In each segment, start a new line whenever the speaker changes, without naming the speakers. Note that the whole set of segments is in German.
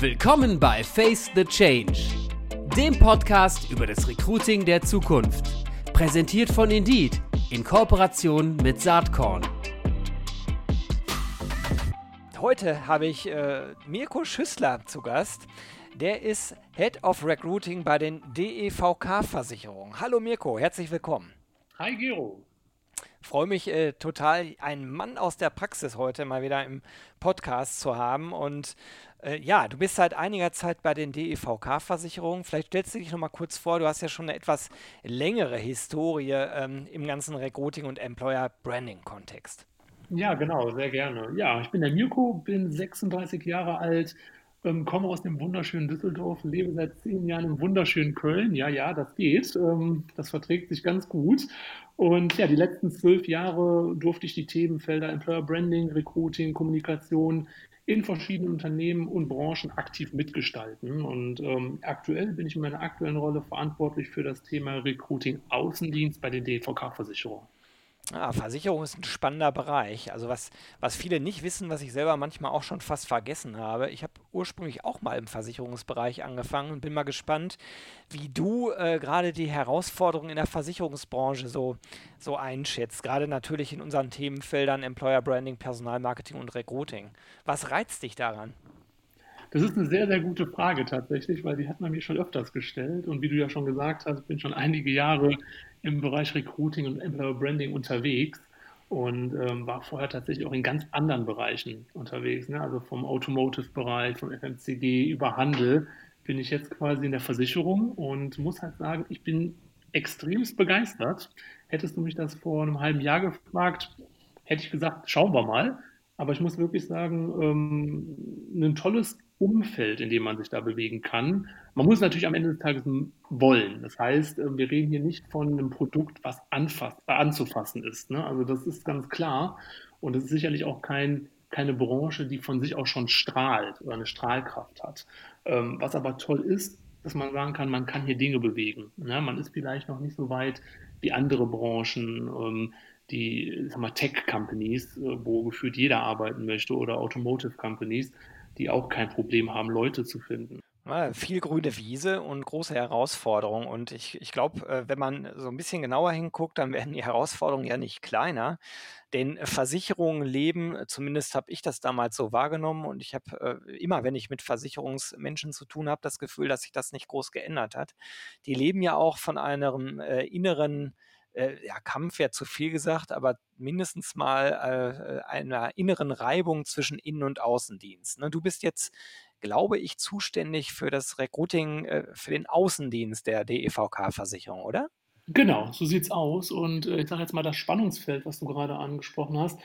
Willkommen bei Face the Change, dem Podcast über das Recruiting der Zukunft. Präsentiert von Indeed in Kooperation mit Saatkorn.
Heute habe ich äh, Mirko Schüssler zu Gast. Der ist Head of Recruiting bei den DEVK-Versicherungen. Hallo Mirko, herzlich willkommen.
Hi Gero.
Freue mich äh, total, einen Mann aus der Praxis heute mal wieder im Podcast zu haben. Und äh, ja, du bist seit einiger Zeit bei den DEVK-Versicherungen. Vielleicht stellst du dich noch mal kurz vor. Du hast ja schon eine etwas längere Historie ähm, im ganzen Recruiting- und Employer-Branding-Kontext.
Ja, genau, sehr gerne. Ja, ich bin der Mirko, bin 36 Jahre alt, ähm, komme aus dem wunderschönen Düsseldorf, lebe seit zehn Jahren im wunderschönen Köln. Ja, ja, das geht. Ähm, das verträgt sich ganz gut. Und ja, die letzten zwölf Jahre durfte ich die Themenfelder Employer Branding, Recruiting, Kommunikation in verschiedenen Unternehmen und Branchen aktiv mitgestalten. Und ähm, aktuell bin ich in meiner aktuellen Rolle verantwortlich für das Thema Recruiting Außendienst bei den DVK-Versicherungen.
Ah, Versicherung ist ein spannender Bereich. Also was, was viele nicht wissen, was ich selber manchmal auch schon fast vergessen habe. Ich habe ursprünglich auch mal im Versicherungsbereich angefangen und bin mal gespannt, wie du äh, gerade die Herausforderungen in der Versicherungsbranche so, so einschätzt. Gerade natürlich in unseren Themenfeldern Employer Branding, Personalmarketing und Recruiting. Was reizt dich daran?
Das ist eine sehr, sehr gute Frage tatsächlich, weil die hat man mir schon öfters gestellt. Und wie du ja schon gesagt hast, bin schon einige Jahre im Bereich Recruiting und Employer Branding unterwegs und ähm, war vorher tatsächlich auch in ganz anderen Bereichen unterwegs. Ne? Also vom Automotive-Bereich, vom FMCG über Handel bin ich jetzt quasi in der Versicherung und muss halt sagen, ich bin extremst begeistert. Hättest du mich das vor einem halben Jahr gefragt, hätte ich gesagt, schauen wir mal. Aber ich muss wirklich sagen, ähm, ein tolles Umfeld, in dem man sich da bewegen kann. Man muss natürlich am Ende des Tages wollen. Das heißt, äh, wir reden hier nicht von einem Produkt, was äh, anzufassen ist. Ne? Also das ist ganz klar. Und es ist sicherlich auch kein, keine Branche, die von sich auch schon strahlt oder eine Strahlkraft hat. Ähm, was aber toll ist, dass man sagen kann, man kann hier Dinge bewegen. Ne? Man ist vielleicht noch nicht so weit wie andere Branchen. Ähm, die Tech-Companies, äh, wo gefühlt jeder arbeiten möchte, oder Automotive-Companies die auch kein Problem haben, Leute zu finden.
Viel grüne Wiese und große Herausforderungen. Und ich, ich glaube, äh, wenn man so ein bisschen genauer hinguckt, dann werden die Herausforderungen ja nicht kleiner. Denn Versicherungen leben, zumindest habe ich das damals so wahrgenommen und ich habe äh, immer, wenn ich mit Versicherungsmenschen zu tun habe, das Gefühl, dass sich das nicht groß geändert hat. Die leben ja auch von einem äh, inneren äh, ja, Kampf wäre zu viel gesagt, aber mindestens mal äh, einer inneren Reibung zwischen Innen- und Außendienst. Ne? Du bist jetzt, glaube ich, zuständig für das Recruiting, äh, für den Außendienst der DEVK-Versicherung, oder?
Genau, so sieht es aus. Und äh, ich sage jetzt mal, das Spannungsfeld, was du gerade angesprochen hast,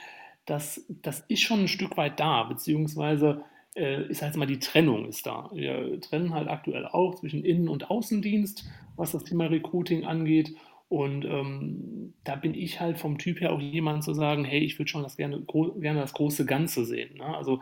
das, das ist schon ein Stück weit da, beziehungsweise äh, ist halt mal die Trennung ist da. Wir trennen halt aktuell auch zwischen Innen- und Außendienst, was das Thema Recruiting angeht. Und ähm, da bin ich halt vom Typ her auch jemand zu sagen, hey, ich würde schon das gerne, gerne das große Ganze sehen. Ne? Also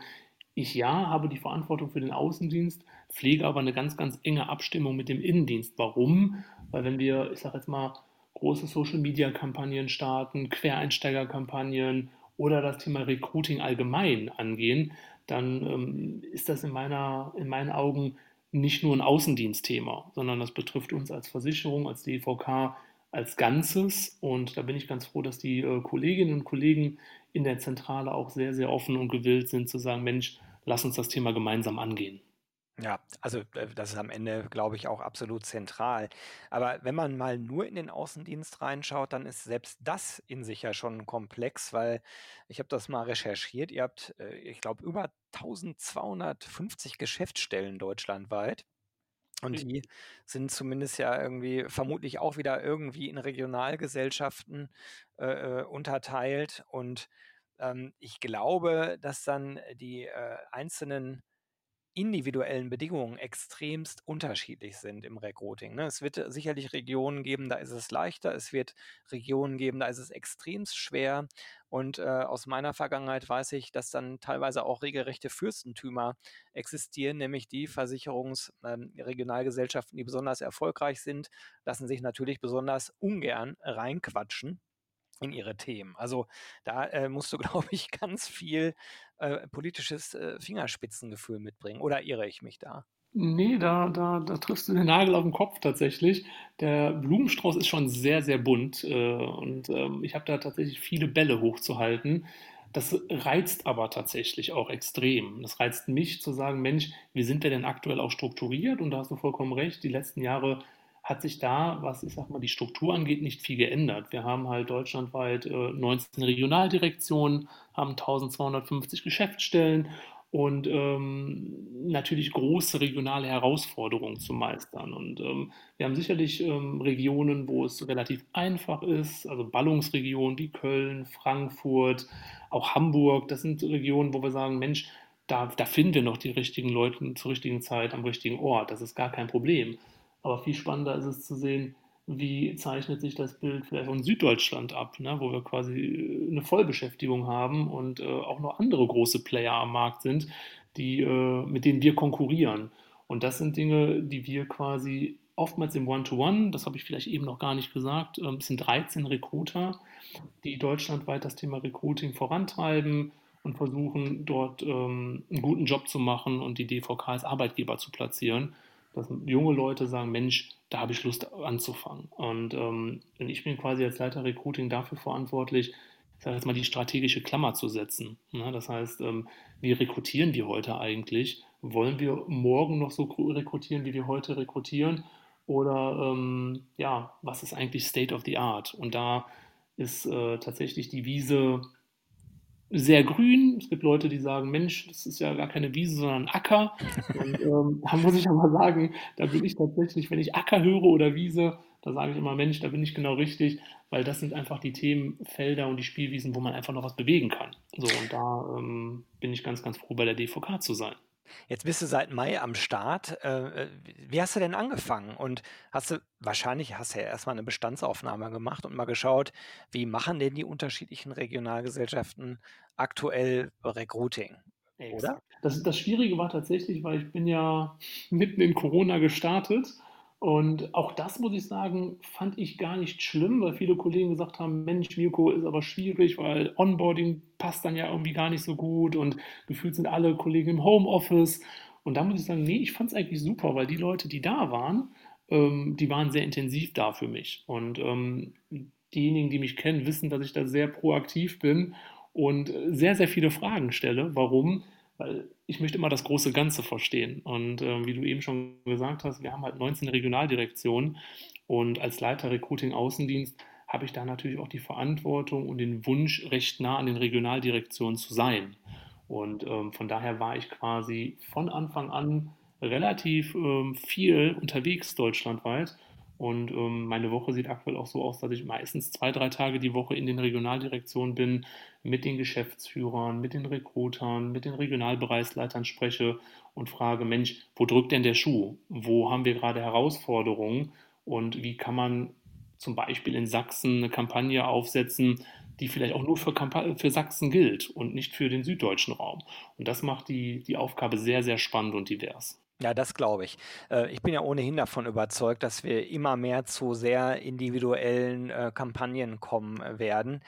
ich ja habe die Verantwortung für den Außendienst, pflege aber eine ganz, ganz enge Abstimmung mit dem Innendienst. Warum? Weil wenn wir, ich sage jetzt mal, große Social-Media-Kampagnen starten, Quereinsteiger-Kampagnen oder das Thema Recruiting allgemein angehen, dann ähm, ist das in, meiner, in meinen Augen nicht nur ein Außendienstthema, sondern das betrifft uns als Versicherung, als DVK als Ganzes. Und da bin ich ganz froh, dass die äh, Kolleginnen und Kollegen in der Zentrale auch sehr, sehr offen und gewillt sind zu sagen, Mensch, lass uns das Thema gemeinsam angehen.
Ja, also äh, das ist am Ende, glaube ich, auch absolut zentral. Aber wenn man mal nur in den Außendienst reinschaut, dann ist selbst das in sich ja schon komplex, weil ich habe das mal recherchiert. Ihr habt, äh, ich glaube, über 1250 Geschäftsstellen deutschlandweit. Und die sind zumindest ja irgendwie vermutlich auch wieder irgendwie in Regionalgesellschaften äh, äh, unterteilt. Und ähm, ich glaube, dass dann die äh, einzelnen individuellen Bedingungen extremst unterschiedlich sind im Recruiting. Ne? Es wird sicherlich Regionen geben, da ist es leichter. Es wird Regionen geben, da ist es extremst schwer. Und äh, aus meiner Vergangenheit weiß ich, dass dann teilweise auch regelrechte Fürstentümer existieren, nämlich die Versicherungsregionalgesellschaften, ähm, die besonders erfolgreich sind, lassen sich natürlich besonders ungern reinquatschen in ihre Themen. Also da äh, musst du, glaube ich, ganz viel äh, politisches äh, Fingerspitzengefühl mitbringen. Oder irre ich mich da?
Nee, da, da, da triffst du den Nagel auf den Kopf tatsächlich. Der Blumenstrauß ist schon sehr, sehr bunt äh, und ähm, ich habe da tatsächlich viele Bälle hochzuhalten. Das reizt aber tatsächlich auch extrem. Das reizt mich zu sagen, Mensch, wie sind wir denn aktuell auch strukturiert? Und da hast du vollkommen recht, die letzten Jahre hat sich da, was ich sag mal, die Struktur angeht, nicht viel geändert. Wir haben halt deutschlandweit äh, 19 Regionaldirektionen, haben 1250 Geschäftsstellen und ähm, natürlich große regionale Herausforderungen zu meistern. Und ähm, wir haben sicherlich ähm, Regionen, wo es relativ einfach ist, also Ballungsregionen wie Köln, Frankfurt, auch Hamburg. Das sind Regionen, wo wir sagen, Mensch, da, da finden wir noch die richtigen Leute zur richtigen Zeit am richtigen Ort. Das ist gar kein Problem. Aber viel spannender ist es zu sehen, wie zeichnet sich das Bild vielleicht von Süddeutschland ab, ne, wo wir quasi äh, eine Vollbeschäftigung haben und äh, auch noch andere große Player am Markt sind, die, äh, mit denen wir konkurrieren. Und das sind Dinge, die wir quasi oftmals im One-to-One, -One, das habe ich vielleicht eben noch gar nicht gesagt, äh, es sind 13 Recruiter, die deutschlandweit das Thema Recruiting vorantreiben und versuchen, dort ähm, einen guten Job zu machen und die DVK als Arbeitgeber zu platzieren dass junge Leute sagen, Mensch, da habe ich Lust anzufangen. Und ähm, ich bin quasi als Leiter Recruiting dafür verantwortlich, ich sage jetzt mal, die strategische Klammer zu setzen. Ne? Das heißt, ähm, wie rekrutieren wir heute eigentlich? Wollen wir morgen noch so rekrutieren, wie wir heute rekrutieren? Oder ähm, ja, was ist eigentlich State of the Art? Und da ist äh, tatsächlich die Wiese sehr grün. Es gibt Leute, die sagen, Mensch, das ist ja gar keine Wiese, sondern Acker. Und ähm, da muss ich aber sagen, da bin ich tatsächlich, wenn ich Acker höre oder Wiese, da sage ich immer, Mensch, da bin ich genau richtig, weil das sind einfach die Themenfelder und die Spielwiesen, wo man einfach noch was bewegen kann. So, und da ähm, bin ich ganz, ganz froh, bei der DVK zu sein.
Jetzt bist du seit Mai am Start. Äh, äh, wie hast du denn angefangen? Und hast du, wahrscheinlich hast du ja erstmal eine Bestandsaufnahme gemacht und mal geschaut, wie machen denn die unterschiedlichen Regionalgesellschaften aktuell Recruiting?
Oder? Das, das Schwierige war tatsächlich, weil ich bin ja mitten in Corona gestartet und auch das, muss ich sagen, fand ich gar nicht schlimm, weil viele Kollegen gesagt haben, Mensch, Mirko, ist aber schwierig, weil Onboarding passt dann ja irgendwie gar nicht so gut und gefühlt sind alle Kollegen im Homeoffice. Und da muss ich sagen, nee, ich fand es eigentlich super, weil die Leute, die da waren, ähm, die waren sehr intensiv da für mich. Und ähm, diejenigen, die mich kennen, wissen, dass ich da sehr proaktiv bin und sehr, sehr viele Fragen stelle. Warum? Weil ich möchte immer das große Ganze verstehen. Und äh, wie du eben schon gesagt hast, wir haben halt 19 Regionaldirektionen und als Leiter Recruiting Außendienst habe ich da natürlich auch die Verantwortung und den Wunsch, recht nah an den Regionaldirektionen zu sein. Und ähm, von daher war ich quasi von Anfang an relativ ähm, viel unterwegs deutschlandweit und ähm, meine Woche sieht aktuell auch so aus, dass ich meistens zwei, drei Tage die Woche in den Regionaldirektionen bin, mit den Geschäftsführern, mit den Rekrutern, mit den Regionalbereichsleitern spreche und frage, Mensch, wo drückt denn der Schuh? Wo haben wir gerade Herausforderungen? Und wie kann man zum Beispiel in Sachsen eine Kampagne aufsetzen, die vielleicht auch nur für, für, Sachsen gilt und nicht für den süddeutschen Raum. Und das macht die, die Aufgabe sehr, sehr spannend und divers.
Ja, das glaube ich. Äh, ich bin ja ohnehin davon überzeugt, dass wir immer mehr zu sehr individuellen äh, Kampagnen kommen äh, werden.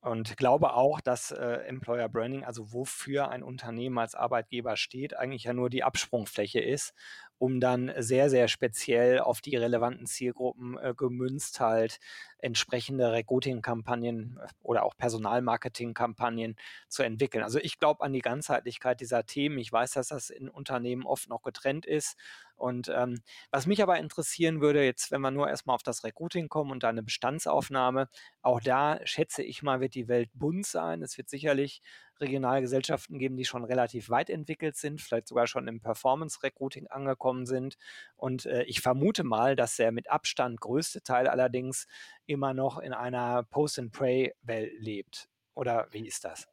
Und glaube auch, dass Employer Branding, also wofür ein Unternehmen als Arbeitgeber steht, eigentlich ja nur die Absprungfläche ist, um dann sehr, sehr speziell auf die relevanten Zielgruppen gemünzt halt entsprechende Recruiting-Kampagnen äh, oder auch Personalmarketing-Kampagnen zu entwickeln. Also ich glaube an die Ganzheitlichkeit dieser Themen. Ich weiß, dass das in Unternehmen oft noch getrennt ist. Und ähm, was mich aber interessieren würde, jetzt, wenn wir nur erstmal auf das Recruiting kommen und eine Bestandsaufnahme, auch da schätze ich mal, wird die Welt bunt sein. Es wird sicherlich Regionalgesellschaften geben, die schon relativ weit entwickelt sind, vielleicht sogar schon im Performance-Recruiting angekommen sind. Und äh, ich vermute mal, dass der mit Abstand größte Teil allerdings immer noch in einer Post-and-Pray-Welt lebt. Oder wie ist das?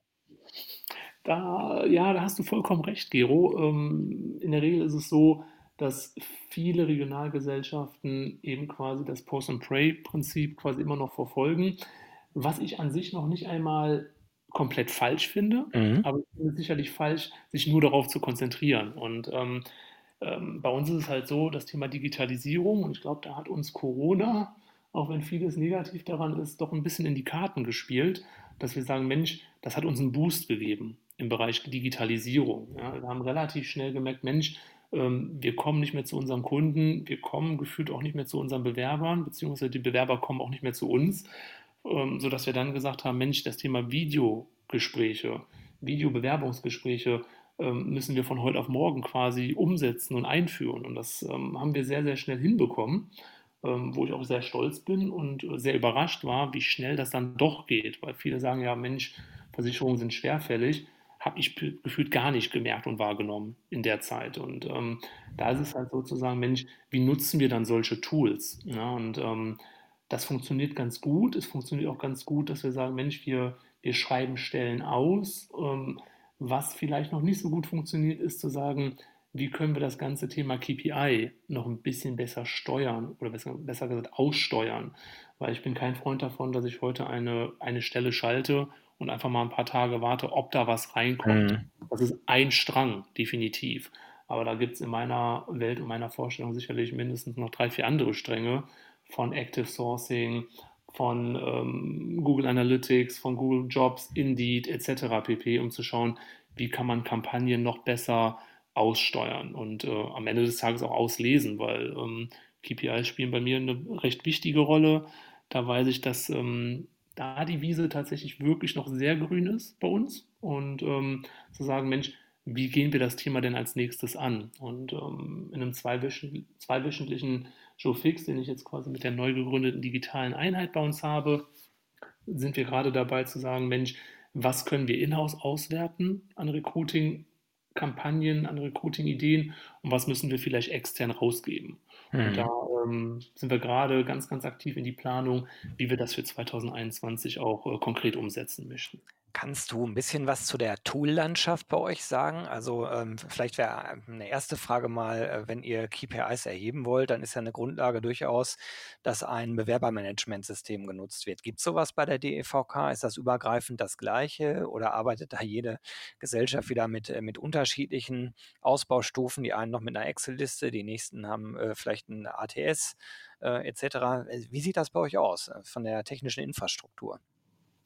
Da, ja, da hast du vollkommen recht, Gero. Ähm, in der Regel ist es so, dass viele Regionalgesellschaften eben quasi das Post-and-Pray-Prinzip quasi immer noch verfolgen, was ich an sich noch nicht einmal komplett falsch finde, mhm. aber ich finde es sicherlich falsch, sich nur darauf zu konzentrieren. Und ähm, ähm, bei uns ist es halt so, das Thema Digitalisierung, und ich glaube, da hat uns Corona auch wenn vieles negativ daran ist, doch ein bisschen in die Karten gespielt, dass wir sagen, Mensch, das hat uns einen Boost gegeben im Bereich Digitalisierung. Ja, wir haben relativ schnell gemerkt, Mensch, ähm, wir kommen nicht mehr zu unseren Kunden, wir kommen gefühlt auch nicht mehr zu unseren Bewerbern, beziehungsweise die Bewerber kommen auch nicht mehr zu uns, ähm, sodass wir dann gesagt haben, Mensch, das Thema Videogespräche, Videobewerbungsgespräche ähm, müssen wir von heute auf morgen quasi umsetzen und einführen. Und das haben wir sehr, sehr schnell hinbekommen, wo ich auch sehr stolz bin und sehr überrascht war, wie schnell das dann doch geht, weil viele sagen ja, Mensch, Versicherungen sind schwerfällig habe ich gefühlt gar nicht gemerkt und wahrgenommen in der Zeit. Und ähm, da ist es halt sozusagen, Mensch, wie nutzen wir dann solche Tools? Ja, und ähm, das funktioniert ganz gut. Es funktioniert auch ganz gut, dass wir sagen, Mensch, wir, wir schreiben Stellen aus. Ähm, was vielleicht noch nicht so gut funktioniert, ist zu sagen, wie können wir das ganze Thema KPI noch ein bisschen besser steuern oder besser, besser gesagt aussteuern. Weil ich bin kein Freund davon, dass ich heute eine, eine Stelle schalte und einfach mal ein paar Tage warte, ob da was reinkommt. Mhm. Das ist ein Strang, definitiv. Aber da gibt es in meiner Welt und meiner Vorstellung sicherlich mindestens noch drei, vier andere Stränge von Active Sourcing, von ähm, Google Analytics, von Google Jobs, Indeed etc. pp, um zu schauen, wie kann man Kampagnen noch besser aussteuern und äh, am Ende des Tages auch auslesen, weil ähm, KPIs spielen bei mir eine recht wichtige Rolle. Da weiß ich, dass ähm, da die Wiese tatsächlich wirklich noch sehr grün ist bei uns und ähm, zu sagen, Mensch, wie gehen wir das Thema denn als nächstes an? Und ähm, in einem zweiwöchentlichen, Joe Fix, den ich jetzt quasi mit der neu gegründeten digitalen Einheit bei uns habe, sind wir gerade dabei zu sagen, Mensch, was können wir in-house auswerten an Recruiting-Kampagnen, an Recruiting-Ideen und was müssen wir vielleicht extern rausgeben? Mhm. Und da ähm, sind wir gerade ganz, ganz aktiv in die Planung, wie wir das für 2021 auch äh, konkret umsetzen möchten.
Kannst du ein bisschen was zu der Tool-Landschaft bei euch sagen? Also ähm, vielleicht wäre eine erste Frage mal, äh, wenn ihr KPIs erheben wollt, dann ist ja eine Grundlage durchaus, dass ein Bewerbermanagementsystem genutzt wird. Gibt es sowas bei der DEVK? Ist das übergreifend das Gleiche oder arbeitet da jede Gesellschaft wieder mit, äh, mit unterschiedlichen Ausbaustufen? Die einen noch mit einer Excel-Liste, die nächsten haben äh, vielleicht ein ATS äh, etc. Äh, wie sieht das bei euch aus von der technischen Infrastruktur?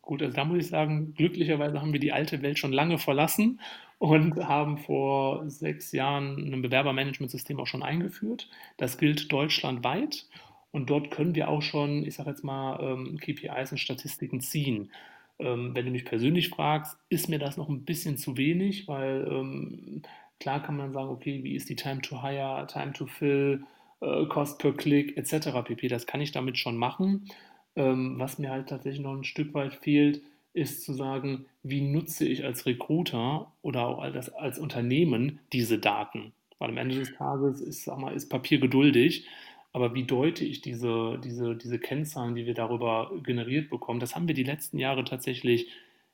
Gut, also da muss ich sagen, glücklicherweise haben wir die alte Welt schon lange verlassen und haben vor sechs Jahren ein Bewerbermanagementsystem auch schon eingeführt. Das gilt deutschlandweit und dort können wir auch schon, ich sage jetzt mal, ähm, KPIs und Statistiken ziehen. Ähm, wenn du mich persönlich fragst, ist mir das noch ein bisschen zu wenig, weil ähm, klar kann man sagen, okay, wie ist die Time to Hire, Time to Fill, äh, Cost per Click etc. pp. Das kann ich damit schon machen. Ähm, was mir halt tatsächlich noch ein Stück weit fehlt, ist zu sagen, wie nutze ich als Recruiter oder auch als, als Unternehmen diese Daten? Weil am Ende des Tages ist, sag mal, ist Papier geduldig, aber wie deute ich diese, diese, diese Kennzahlen, die wir darüber generiert bekommen? Das haben wir die letzten Jahre tatsächlich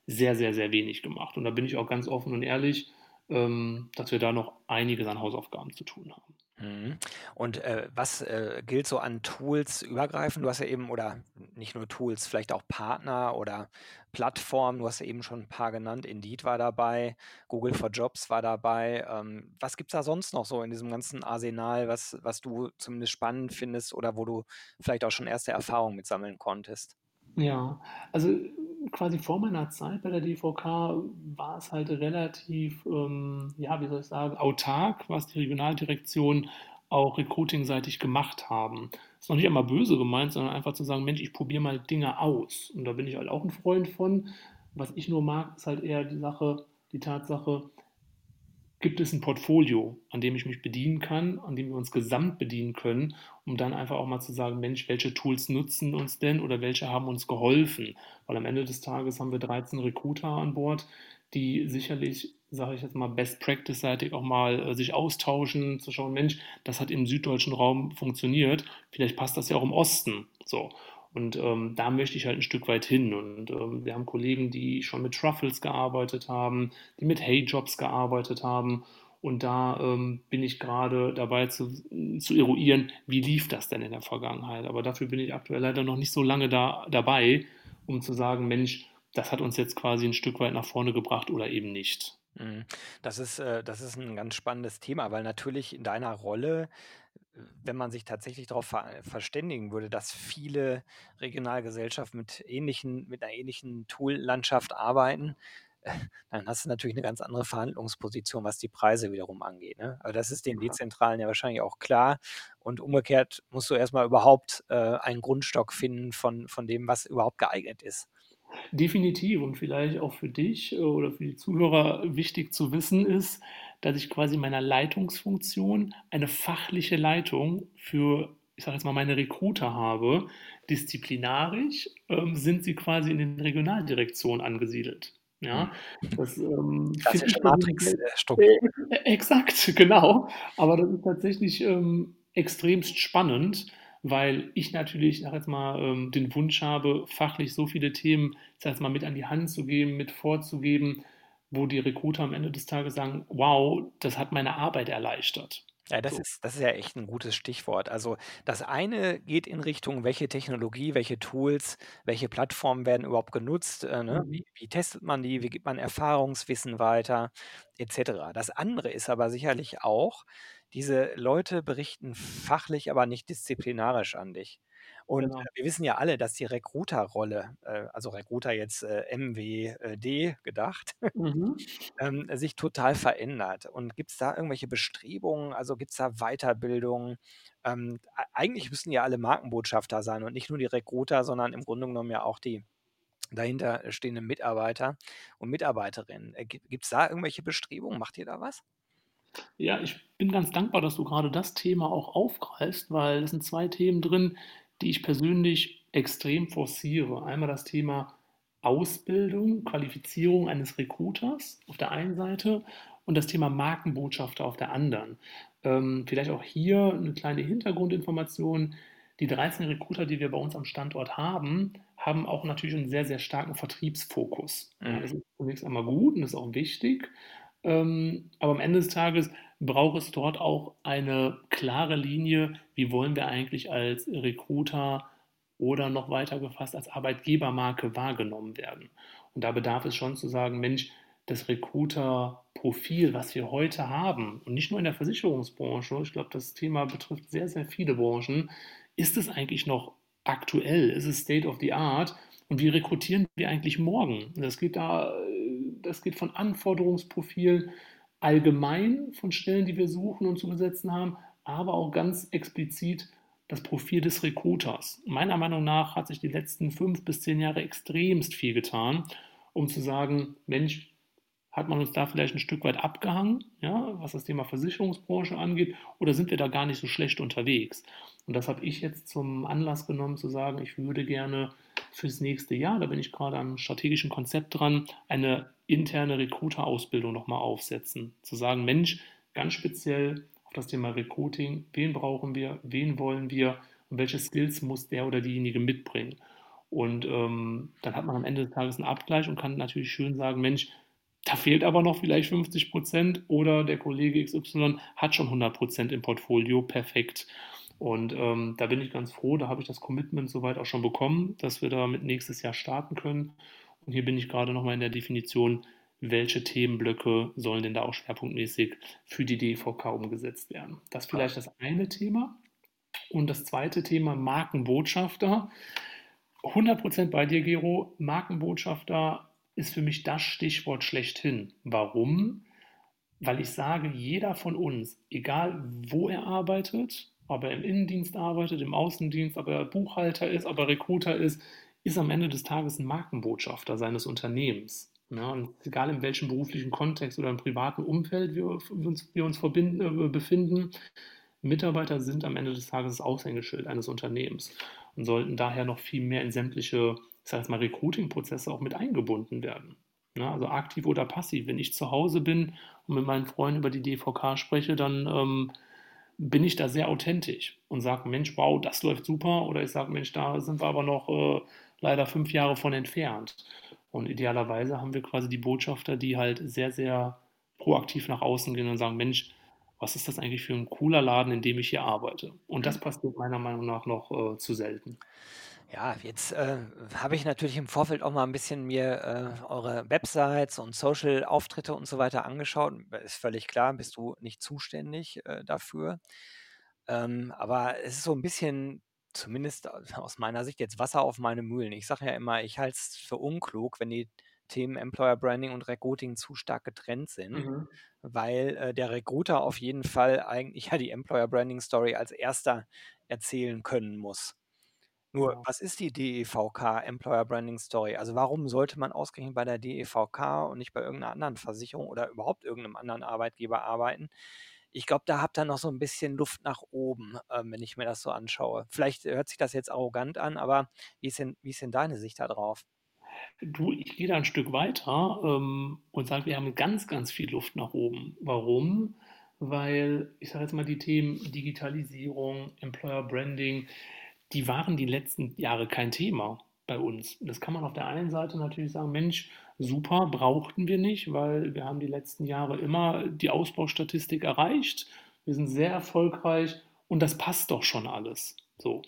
sehr, sehr, sehr wenig gemacht. Und da bin ich auch ganz offen und ehrlich, ähm, dass wir da noch einiges an Hausaufgaben zu tun haben.
Mhm. Und äh, was äh, gilt so an Tools übergreifend? Du hast ja eben, oder nicht nur Tools, vielleicht auch Partner oder Plattformen, du hast ja eben schon ein paar genannt, Indeed war dabei, Google for Jobs war dabei. Ähm, was gibt es da sonst noch so in diesem ganzen Arsenal, was, was du zumindest spannend findest oder wo du vielleicht auch schon erste Erfahrungen mitsammeln konntest?
Ja, also quasi vor meiner Zeit bei der DVK war es halt relativ, ähm, ja, wie soll ich sagen, autark, was die Regionaldirektion auch recruitingseitig gemacht haben. Ist noch nicht einmal böse gemeint, sondern einfach zu sagen, Mensch, ich probiere mal Dinge aus. Und da bin ich halt auch ein Freund von. Was ich nur mag, ist halt eher die Sache, die Tatsache, gibt es ein Portfolio, an dem ich mich bedienen kann, an dem wir uns gesamt bedienen können, um dann einfach auch mal zu sagen, Mensch, welche Tools nutzen uns denn oder welche haben uns geholfen? Weil am Ende des Tages haben wir 13 Recruiter an Bord, die sicherlich, sage ich jetzt mal, Best Practice-seitig auch mal äh, sich austauschen, zu schauen, Mensch, das hat im süddeutschen Raum funktioniert, vielleicht passt das ja auch im Osten. So. Und ähm, da möchte ich halt ein Stück weit hin. Und ähm, wir haben Kollegen, die schon mit Truffles gearbeitet haben, die mit Hey-Jobs gearbeitet haben. Und da ähm, bin ich gerade dabei zu, zu eruieren, wie lief das denn in der Vergangenheit. Aber dafür bin ich aktuell leider noch nicht so lange da, dabei, um zu sagen, Mensch, das hat uns jetzt quasi ein Stück weit nach vorne gebracht oder eben nicht.
Mhm. Das ist, äh, das ist ein ganz spannendes Thema, weil natürlich in deiner Rolle wenn man sich tatsächlich darauf ver verständigen würde, dass viele Regionalgesellschaften mit ähnlichen mit einer ähnlichen Tool-Landschaft arbeiten, dann hast du natürlich eine ganz andere Verhandlungsposition, was die Preise wiederum angeht, ne? Aber das ist den Dezentralen ja wahrscheinlich auch klar und umgekehrt musst du erst mal überhaupt, äh, einen Grundstock finden von von dem, was überhaupt geeignet ist.
Definitiv und vielleicht auch für dich äh, oder für die Zuhörer wichtig zu wissen ist, dass ich quasi in meiner Leitungsfunktion eine fachliche Leitung für, ich sage jetzt mal, meine Recruiter habe. Disziplinarisch ähm, sind sie quasi in den Regionaldirektionen angesiedelt. Ja, das ähm,
Klassische Matrixstruktur.
Äh, exakt, genau. Aber das ist tatsächlich ähm, extremst spannend, weil ich natürlich, ich sag jetzt mal, ähm, den Wunsch habe, fachlich so viele Themen, ich sag jetzt mal, mit an die Hand zu geben, mit vorzugeben, wo die Recruiter am Ende des Tages sagen, wow, das hat meine Arbeit erleichtert.
Ja, das
So.
ist das ist ja echt ein gutes Stichwort. Also, das eine geht in Richtung, welche Technologie, welche Tools, welche Plattformen werden überhaupt genutzt, äh, ne?
Mhm.
Wie wie testet man die? Wie gibt man Erfahrungswissen weiter et cetera. Das andere ist aber sicherlich auch, diese Leute berichten fachlich, aber nicht disziplinarisch an dich. Und, äh,
Genau.
wir wissen ja alle, dass die Recruiter-Rolle, äh, also Recruiter jetzt, äh, M-W, gedacht
Mhm.
ähm, sich total verändert. Und gibt es da irgendwelche Bestrebungen? Also gibt es da Weiterbildung? Ähm, ei eigentlich müssten ja alle Markenbotschafter sein und nicht nur die Recruiter, sondern im Grunde genommen ja auch die dahinter stehenden Mitarbeiter und Mitarbeiterinnen. Äh, gibt es da irgendwelche Bestrebungen? Macht ihr da was?
Ja, ich bin ganz dankbar, dass du gerade das Thema auch aufgreifst, weil es sind 2 Themen drin, die ich persönlich extrem forciere. Einmal das Thema Ausbildung, Qualifizierung eines Recruiters auf der einen Seite und das Thema Markenbotschafter auf der anderen. Ähm, vielleicht auch hier eine kleine Hintergrundinformation. Die 13 Recruiter, die wir bei uns am Standort haben, haben auch natürlich einen sehr, sehr starken Vertriebsfokus. Ja,
Mhm.
das ist zunächst einmal gut und ist auch wichtig. Ähm, aber am Ende des Tages braucht es dort auch eine klare Linie, wie wollen wir eigentlich als Recruiter oder noch weiter gefasst als Arbeitgebermarke wahrgenommen werden. Und da bedarf es schon zu sagen, Mensch, das Recruiter-Profil, was wir heute haben, und nicht nur in der Versicherungsbranche, ich glaube, das Thema betrifft sehr, sehr viele Branchen, ist es eigentlich noch aktuell? Ist es State of the Art? Und wie rekrutieren wir eigentlich morgen? Das geht da, das geht von Anforderungsprofilen allgemein von Stellen, die wir suchen und zu besetzen haben, aber auch ganz explizit das Profil des Recruiters. Meiner Meinung nach hat sich die letzten fünf bis zehn Jahre extremst viel getan, um zu sagen, Mensch, hat man uns da vielleicht ein Stück weit abgehangen, ja, was das Thema Versicherungsbranche angeht, oder sind wir da gar nicht so schlecht unterwegs? Und das habe ich jetzt zum Anlass genommen, zu sagen, ich würde gerne fürs nächste Jahr, da bin ich gerade am strategischen Konzept dran, eine interne Recruiter-Ausbildung nochmal aufsetzen. Zu sagen, Mensch, ganz speziell auf das Thema Recruiting, wen brauchen wir, wen wollen wir und welche Skills muss der oder diejenige mitbringen. Und ähm, dann hat man am Ende des Tages einen Abgleich und kann natürlich schön sagen, Mensch, da fehlt aber noch vielleicht 50 Prozent oder der Kollege XY hat schon 100 Prozent im Portfolio, perfekt. Und ähm, da bin ich ganz froh, da habe ich das Commitment soweit auch schon bekommen, dass wir damit nächstes Jahr starten können. Und hier bin ich gerade nochmal in der Definition, welche Themenblöcke sollen denn da auch schwerpunktmäßig für die DVK umgesetzt werden. Das ist vielleicht das eine Thema. Und das zweite Thema Markenbotschafter. 100% bei dir, Gero. Markenbotschafter ist für mich das Stichwort schlechthin. Warum? Weil ich sage, jeder von uns, egal wo er arbeitet, ob er im Innendienst arbeitet, im Außendienst, ob er Buchhalter ist, ob er Recruiter ist, ist am Ende des Tages ein Markenbotschafter seines Unternehmens. Ja, und egal in welchem beruflichen Kontext oder im privaten Umfeld wir, uns, wir uns verbinden, äh, befinden, Mitarbeiter sind am Ende des Tages das Aushängeschild eines Unternehmens und sollten daher noch viel mehr in sämtliche, ich sage mal, Recruiting-Prozesse auch mit eingebunden werden. Ja, also aktiv oder passiv. Wenn ich zu Hause bin und mit meinen Freunden über die DVK spreche, dann ähm, bin ich da sehr authentisch und sage, Mensch, wow, das läuft super. Oder ich sage, Mensch, da sind wir aber noch äh, leider fünf Jahre von entfernt. Und idealerweise haben wir quasi die Botschafter, die halt sehr, sehr proaktiv nach außen gehen und sagen, Mensch, was ist das eigentlich für ein cooler Laden, in dem ich hier arbeite? Und das passiert meiner Meinung nach noch äh, zu selten.
Ja, jetzt äh, habe ich natürlich im Vorfeld auch mal ein bisschen mir äh, eure Websites und Social-Auftritte und so weiter angeschaut. Ist völlig klar, bist du nicht zuständig äh, dafür. Ähm, aber es ist so ein bisschen, zumindest aus meiner Sicht, jetzt Wasser auf meine Mühlen. Ich sage ja immer, ich halte es für unklug, wenn die Themen Employer Branding und Recruiting zu stark getrennt sind,
Mhm.
weil äh, der Recruiter auf jeden Fall eigentlich ja die Employer Branding Story als erster erzählen können muss. Nur,
Genau.
was ist die DEVK Employer Branding Story? Also warum sollte man ausgerechnet bei der DEVK und nicht bei irgendeiner anderen Versicherung oder überhaupt irgendeinem anderen Arbeitgeber arbeiten? Ich glaube, da habt ihr noch so ein bisschen Luft nach oben, ähm, wenn ich mir das so anschaue. Vielleicht hört sich das jetzt arrogant an, aber wie ist denn, wie ist denn deine Sicht da drauf?
Du, ich gehe da ein Stück weiter ähm, und sage, wir haben ganz, ganz viel Luft nach oben. Warum? Weil, ich sage jetzt mal, die Themen Digitalisierung, Employer Branding, die waren die letzten Jahre kein Thema bei uns. Das kann man auf der einen Seite natürlich sagen, Mensch, super, brauchten wir nicht, weil wir haben die letzten Jahre immer die Ausbaustatistik erreicht. Wir sind sehr erfolgreich und das passt doch schon alles. So.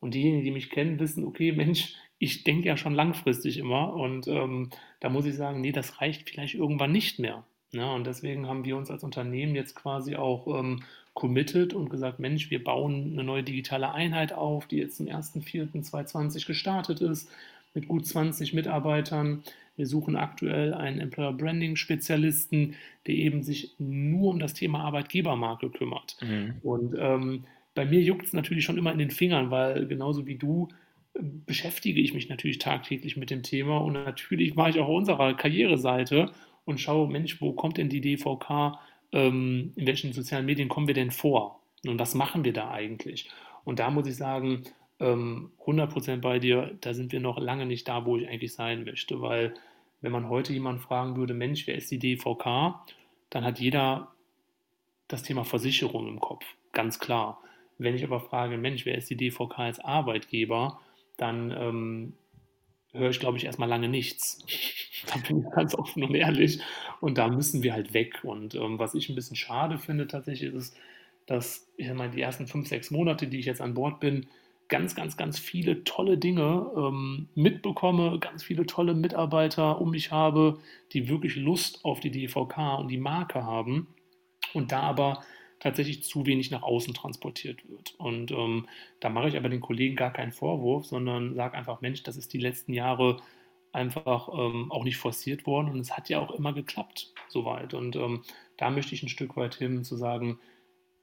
Und diejenigen, die mich kennen, wissen, okay, Mensch, ich denke ja schon langfristig immer und ähm, da muss ich sagen, nee, das reicht vielleicht irgendwann nicht mehr. Ja, und deswegen haben wir uns als Unternehmen jetzt quasi auch ähm, committed und gesagt, Mensch, wir bauen eine neue digitale Einheit auf, die jetzt zum 1.4.2020 gestartet ist, mit gut 20 Mitarbeitern. Wir suchen aktuell einen Employer Branding Spezialisten, der eben sich nur um das Thema Arbeitgebermarke kümmert.
Mhm.
Und ähm, bei mir juckt es natürlich schon immer in den Fingern, weil genauso wie du äh, beschäftige ich mich natürlich tagtäglich mit dem Thema und natürlich war ich auch auf unserer Karriereseite und schaue, Mensch, wo kommt denn die DVK, in welchen sozialen Medien kommen wir denn vor und was machen wir da eigentlich? Und da muss ich sagen, ähm, 100% bei dir, da sind wir noch lange nicht da, wo ich eigentlich sein möchte, weil wenn man heute jemanden fragen würde, Mensch, wer ist die DVK, dann hat jeder das Thema Versicherung im Kopf, ganz klar. Wenn ich aber frage, Mensch, wer ist die DVK als Arbeitgeber, dann ähm, höre ich, glaube ich, erstmal lange nichts. da bin ich ganz offen und ehrlich. Und da müssen wir halt weg. Und ähm, was ich ein bisschen schade finde tatsächlich ist, dass ich meine, die ersten fünf, sechs Monate, die ich jetzt an Bord bin, ganz, ganz, ganz viele tolle Dinge ähm, mitbekomme, ganz viele tolle Mitarbeiter um mich habe, die wirklich Lust auf die DVK und die Marke haben und da aber tatsächlich zu wenig nach außen transportiert wird. Und ähm, da mache ich aber den Kollegen gar keinen Vorwurf, sondern sage einfach, Mensch, das ist die letzten Jahre einfach ähm, auch nicht forciert worden und es hat ja auch immer geklappt soweit. Und ähm, da möchte ich ein Stück weit hin zu sagen,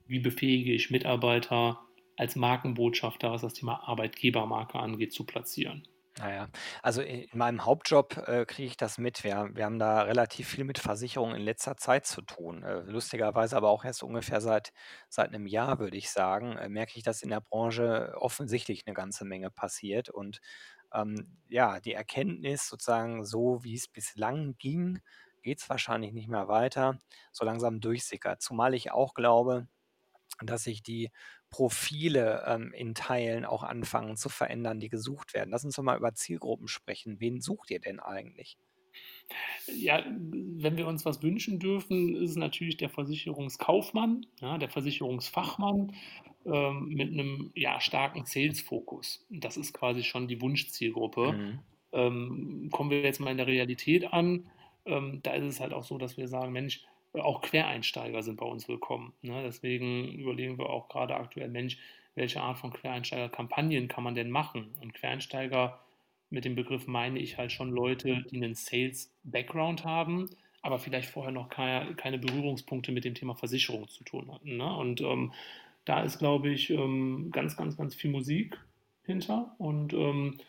wie befähige ich Mitarbeiter als Markenbotschafter, was das Thema Arbeitgebermarke angeht, zu platzieren.
Naja, also in meinem Hauptjob äh, kriege ich das mit. Wir, wir haben da relativ viel mit Versicherungen in letzter Zeit zu tun. Äh, lustigerweise aber auch erst ungefähr seit, seit einem Jahr, würde ich sagen, äh, merke ich, dass in der Branche offensichtlich eine ganze Menge passiert. Und ähm, ja, die Erkenntnis sozusagen, so wie es bislang ging, geht es wahrscheinlich nicht mehr weiter, so langsam durchsickert. Zumal ich auch glaube, dass sich die Profile ähm, in Teilen auch anfangen zu verändern, die gesucht werden. Lass uns doch mal über Zielgruppen sprechen. Wen sucht ihr denn eigentlich?
Ja, wenn wir uns was wünschen dürfen, ist es natürlich der Versicherungskaufmann, ja, der Versicherungsfachmann ähm, mit einem ja, starken Sales-Fokus. Das ist quasi schon die Wunschzielgruppe.
Mhm.
Ähm, kommen wir jetzt mal in der Realität an, ähm, da ist es halt auch so, dass wir sagen, Mensch, auch Quereinsteiger sind bei uns willkommen. Ne? Deswegen überlegen wir auch gerade aktuell, Mensch, welche Art von Quereinsteiger-Kampagnen kann man denn machen? Und Quereinsteiger mit dem Begriff meine ich halt schon Leute, die einen Sales-Background haben, aber vielleicht vorher noch keine, keine, Berührungspunkte mit dem Thema Versicherung zu tun hatten. Ne? Und ähm, da ist, glaube ich, ähm, ganz, ganz, ganz viel Musik hinter. Und, ähm,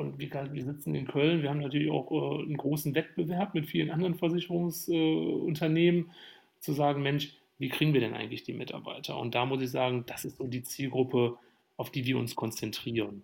und gesagt, wir sitzen in Köln, wir haben natürlich auch äh, einen großen Wettbewerb mit vielen anderen Versicherungsunternehmen, äh, zu sagen, Mensch, wie kriegen wir denn eigentlich die Mitarbeiter? Und da muss ich sagen, das ist so die Zielgruppe, auf die wir uns konzentrieren.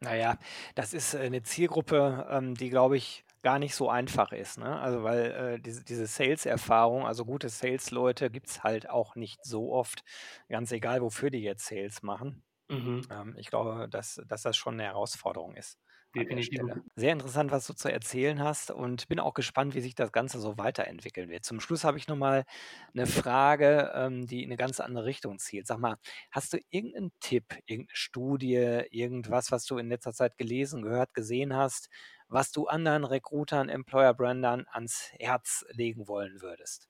Naja, das ist äh, eine Zielgruppe, ähm, die, glaube ich, gar nicht so einfach ist. Ne? Also weil äh, diese, diese Sales-Erfahrung, also gute Sales-Leute gibt es halt auch nicht so oft, ganz egal, wofür die jetzt Sales machen.
Mhm.
Ähm, ich glaube, dass, dass das schon eine Herausforderung ist
Definitiv.
Sehr interessant, was du zu erzählen hast und bin auch gespannt, wie sich das Ganze so weiterentwickeln wird. Zum Schluss habe ich nochmal eine Frage, ähm, die in eine ganz andere Richtung zielt. Sag mal, hast du irgendeinen Tipp, irgendeine Studie, irgendwas, was du in letzter Zeit gelesen, gehört, gesehen hast, was du anderen Recruitern, Employer Brandern ans Herz legen wollen würdest?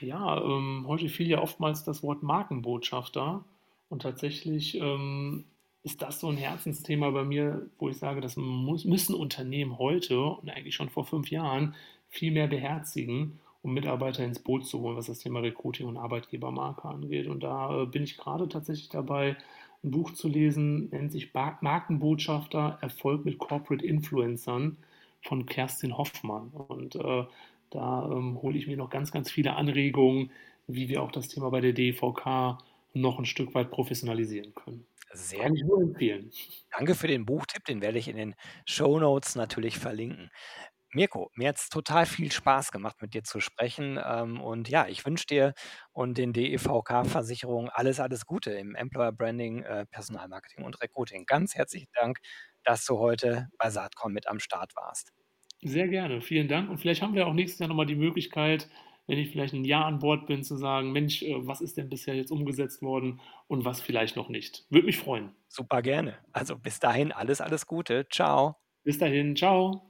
Ja, ähm, heute fiel ja oftmals das Wort Markenbotschafter und tatsächlich ähm, ist das so ein Herzensthema bei mir, wo ich sage, das muss, müssen Unternehmen heute und eigentlich schon vor fünf Jahren viel mehr beherzigen, um Mitarbeiter ins Boot zu holen, was das Thema Recruiting und Arbeitgebermarke angeht. Und da äh, bin ich gerade tatsächlich dabei, ein Buch zu lesen, nennt sich Markenbotschafter, Erfolg mit Corporate Influencern von Kerstin Hoffmann. Und äh, da ähm, hole ich mir noch ganz, ganz viele Anregungen, wie wir auch das Thema bei der DVK noch ein Stück weit professionalisieren können.
Sehr Kann ich nur empfehlen. Danke für den Buchtipp, den werde ich in den Show Notes natürlich verlinken. Mirko, mir hat es total viel Spaß gemacht, mit dir zu sprechen. Ähm, und ja, ich wünsche dir und den DEVK-Versicherungen alles, alles Gute im Employer Branding, äh, Personalmarketing und Recruiting. Ganz herzlichen Dank, dass du heute bei Saatcom mit am Start warst.
Sehr gerne, vielen Dank. Und vielleicht haben wir auch nächstes Jahr nochmal die Möglichkeit, wenn ich vielleicht ein Jahr an Bord bin, zu sagen, Mensch, äh, was ist denn bisher jetzt umgesetzt worden und was vielleicht noch nicht. Würde mich freuen.
Super gerne. Also bis dahin alles, alles Gute. Ciao.
Bis dahin, ciao.